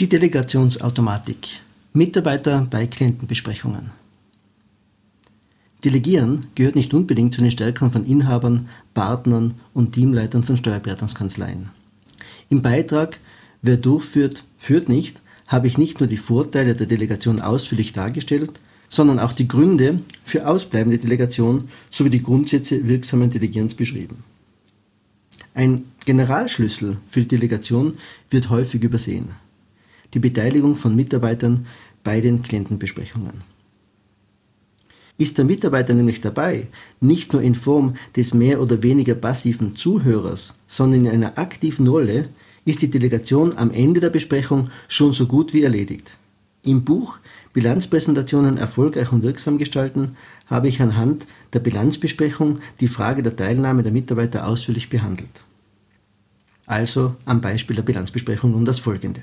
Die Delegationsautomatik. Mitarbeiter bei Klientenbesprechungen. Delegieren gehört nicht unbedingt zu den Stärken von Inhabern, Partnern und Teamleitern von Steuerberatungskanzleien. Im Beitrag Wer durchführt, führt nicht habe ich nicht nur die Vorteile der Delegation ausführlich dargestellt, sondern auch die Gründe für ausbleibende Delegation sowie die Grundsätze wirksamen Delegierens beschrieben. Ein Generalschlüssel für die Delegation wird häufig übersehen. Die Beteiligung von Mitarbeitern bei den Klientenbesprechungen. Ist der Mitarbeiter nämlich dabei, nicht nur in Form des mehr oder weniger passiven Zuhörers, sondern in einer aktiven Rolle, ist die Delegation am Ende der Besprechung schon so gut wie erledigt. Im Buch Bilanzpräsentationen erfolgreich und wirksam gestalten habe ich anhand der Bilanzbesprechung die Frage der Teilnahme der Mitarbeiter ausführlich behandelt. Also am Beispiel der Bilanzbesprechung nun das folgende.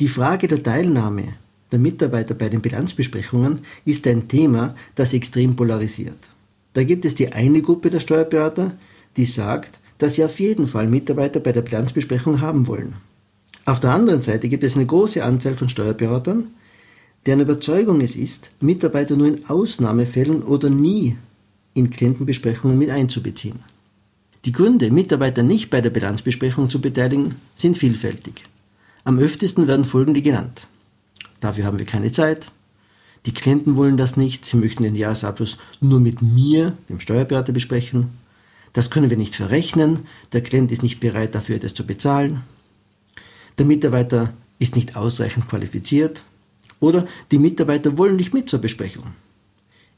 Die Frage der Teilnahme der Mitarbeiter bei den Bilanzbesprechungen ist ein Thema, das extrem polarisiert. Da gibt es die eine Gruppe der Steuerberater, die sagt, dass sie auf jeden Fall Mitarbeiter bei der Bilanzbesprechung haben wollen. Auf der anderen Seite gibt es eine große Anzahl von Steuerberatern, deren Überzeugung es ist, Mitarbeiter nur in Ausnahmefällen oder nie in Klientenbesprechungen mit einzubeziehen. Die Gründe, Mitarbeiter nicht bei der Bilanzbesprechung zu beteiligen, sind vielfältig. Am öftesten werden folgende genannt. Dafür haben wir keine Zeit. Die Klienten wollen das nicht. Sie möchten den Jahresabschluss nur mit mir, dem Steuerberater, besprechen. Das können wir nicht verrechnen. Der Klient ist nicht bereit, dafür etwas zu bezahlen. Der Mitarbeiter ist nicht ausreichend qualifiziert. Oder die Mitarbeiter wollen nicht mit zur Besprechung.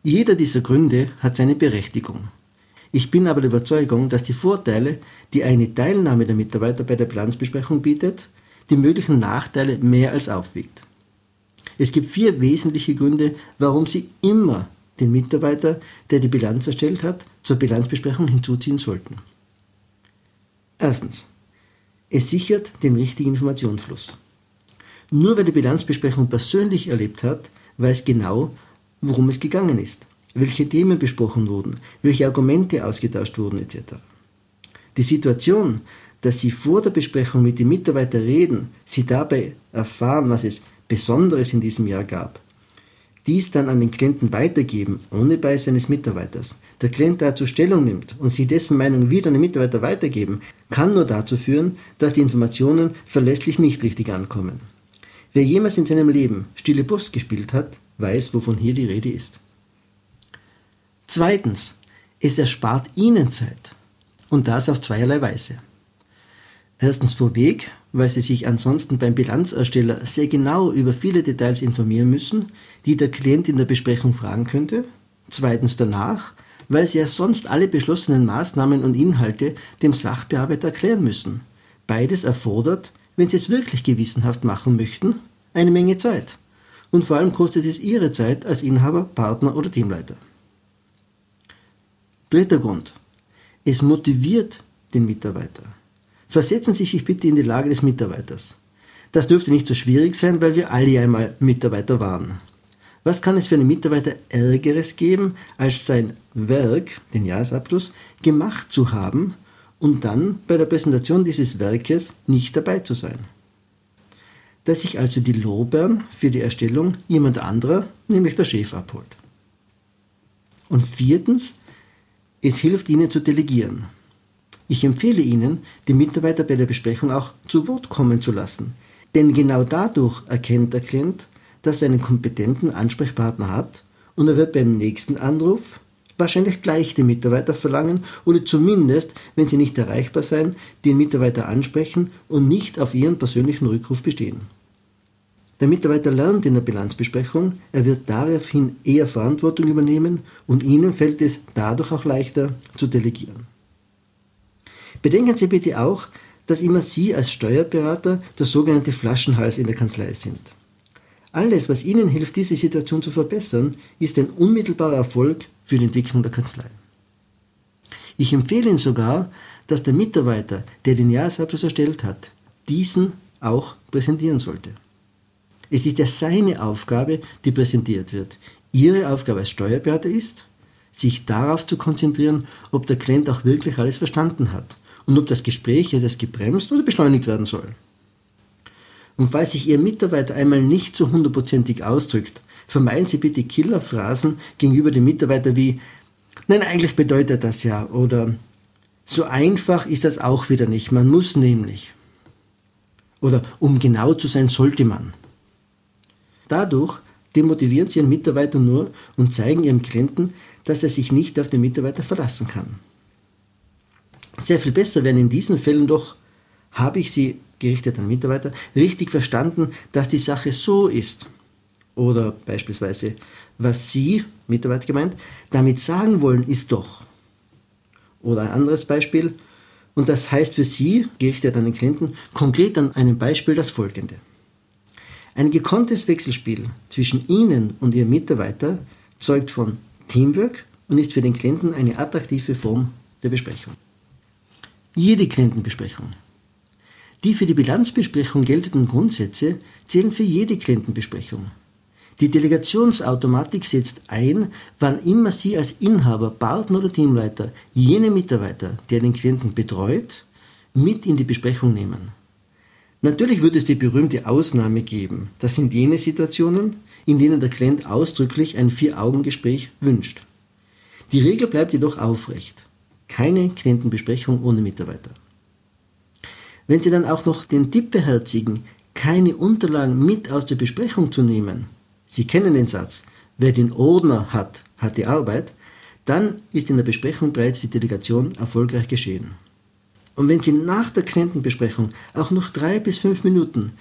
Jeder dieser Gründe hat seine Berechtigung. Ich bin aber der Überzeugung, dass die Vorteile, die eine Teilnahme der Mitarbeiter bei der Bilanzbesprechung bietet, die möglichen Nachteile mehr als aufwiegt. Es gibt vier wesentliche Gründe, warum Sie immer den Mitarbeiter, der die Bilanz erstellt hat, zur Bilanzbesprechung hinzuziehen sollten. Erstens. Es sichert den richtigen Informationsfluss. Nur wer die Bilanzbesprechung persönlich erlebt hat, weiß genau, worum es gegangen ist, welche Themen besprochen wurden, welche Argumente ausgetauscht wurden etc. Die Situation, dass Sie vor der Besprechung mit dem Mitarbeiter reden, Sie dabei erfahren, was es Besonderes in diesem Jahr gab. Dies dann an den Klienten weitergeben, ohne Beiß eines Mitarbeiters. Der Klient dazu Stellung nimmt und Sie dessen Meinung wieder an den Mitarbeiter weitergeben, kann nur dazu führen, dass die Informationen verlässlich nicht richtig ankommen. Wer jemals in seinem Leben stille Post gespielt hat, weiß, wovon hier die Rede ist. Zweitens, es erspart Ihnen Zeit. Und das auf zweierlei Weise. Erstens vorweg, weil Sie sich ansonsten beim Bilanzersteller sehr genau über viele Details informieren müssen, die der Klient in der Besprechung fragen könnte. Zweitens danach, weil Sie ja sonst alle beschlossenen Maßnahmen und Inhalte dem Sachbearbeiter erklären müssen. Beides erfordert, wenn Sie es wirklich gewissenhaft machen möchten, eine Menge Zeit. Und vor allem kostet es Ihre Zeit als Inhaber, Partner oder Teamleiter. Dritter Grund. Es motiviert den Mitarbeiter. Versetzen Sie sich bitte in die Lage des Mitarbeiters. Das dürfte nicht so schwierig sein, weil wir alle einmal Mitarbeiter waren. Was kann es für einen Mitarbeiter Ärgeres geben, als sein Werk, den Jahresabschluss, gemacht zu haben und dann bei der Präsentation dieses Werkes nicht dabei zu sein? Dass sich also die Lobern für die Erstellung jemand anderer, nämlich der Chef, abholt. Und viertens, es hilft ihnen zu delegieren. Ich empfehle Ihnen, die Mitarbeiter bei der Besprechung auch zu Wort kommen zu lassen. Denn genau dadurch erkennt der Klient, dass er einen kompetenten Ansprechpartner hat und er wird beim nächsten Anruf wahrscheinlich gleich den Mitarbeiter verlangen oder zumindest, wenn sie nicht erreichbar sein, den Mitarbeiter ansprechen und nicht auf ihren persönlichen Rückruf bestehen. Der Mitarbeiter lernt in der Bilanzbesprechung, er wird daraufhin eher Verantwortung übernehmen und Ihnen fällt es dadurch auch leichter zu delegieren. Bedenken Sie bitte auch, dass immer Sie als Steuerberater der sogenannte Flaschenhals in der Kanzlei sind. Alles, was Ihnen hilft, diese Situation zu verbessern, ist ein unmittelbarer Erfolg für die Entwicklung der Kanzlei. Ich empfehle Ihnen sogar, dass der Mitarbeiter, der den Jahresabschluss erstellt hat, diesen auch präsentieren sollte. Es ist ja seine Aufgabe, die präsentiert wird. Ihre Aufgabe als Steuerberater ist, sich darauf zu konzentrieren, ob der Klient auch wirklich alles verstanden hat und ob das Gespräch jetzt gebremst oder beschleunigt werden soll. Und falls sich Ihr Mitarbeiter einmal nicht so hundertprozentig ausdrückt, vermeiden Sie bitte Killerphrasen gegenüber dem Mitarbeiter wie Nein, eigentlich bedeutet das ja oder so einfach ist das auch wieder nicht, man muss nämlich. Oder um genau zu sein, sollte man. Dadurch demotivieren Sie Ihren Mitarbeiter nur und zeigen Ihrem Klienten, dass er sich nicht auf den Mitarbeiter verlassen kann. Sehr viel besser wären in diesen Fällen doch, habe ich Sie gerichtet an Mitarbeiter, richtig verstanden, dass die Sache so ist. Oder beispielsweise, was Sie, Mitarbeiter gemeint, damit sagen wollen, ist doch. Oder ein anderes Beispiel, und das heißt für Sie, gerichtet an den Klienten, konkret an einem Beispiel das folgende. Ein gekonntes Wechselspiel zwischen Ihnen und Ihrem Mitarbeiter zeugt von Teamwork und ist für den Klienten eine attraktive Form der Besprechung. Jede Klientenbesprechung die für die Bilanzbesprechung geltenden Grundsätze zählen für jede Klientenbesprechung. Die Delegationsautomatik setzt ein, wann immer Sie als Inhaber, Partner oder Teamleiter jene Mitarbeiter, der den Klienten betreut, mit in die Besprechung nehmen. Natürlich wird es die berühmte Ausnahme geben. Das sind jene Situationen, in denen der Klient ausdrücklich ein Vier-Augen-Gespräch wünscht. Die Regel bleibt jedoch aufrecht. Keine Klientenbesprechung ohne Mitarbeiter. Wenn Sie dann auch noch den Tipp beherzigen, keine Unterlagen mit aus der Besprechung zu nehmen, Sie kennen den Satz, wer den Ordner hat, hat die Arbeit, dann ist in der Besprechung bereits die Delegation erfolgreich geschehen. Und wenn Sie nach der Klientenbesprechung auch noch drei bis fünf Minuten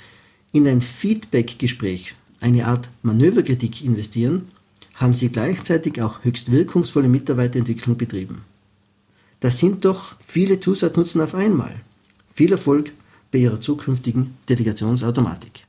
in ein Feedback-Gespräch, eine Art Manöverkritik investieren, haben Sie gleichzeitig auch höchst wirkungsvolle Mitarbeiterentwicklung betrieben. Das sind doch viele Zusatznutzen auf einmal. Viel Erfolg bei Ihrer zukünftigen Delegationsautomatik.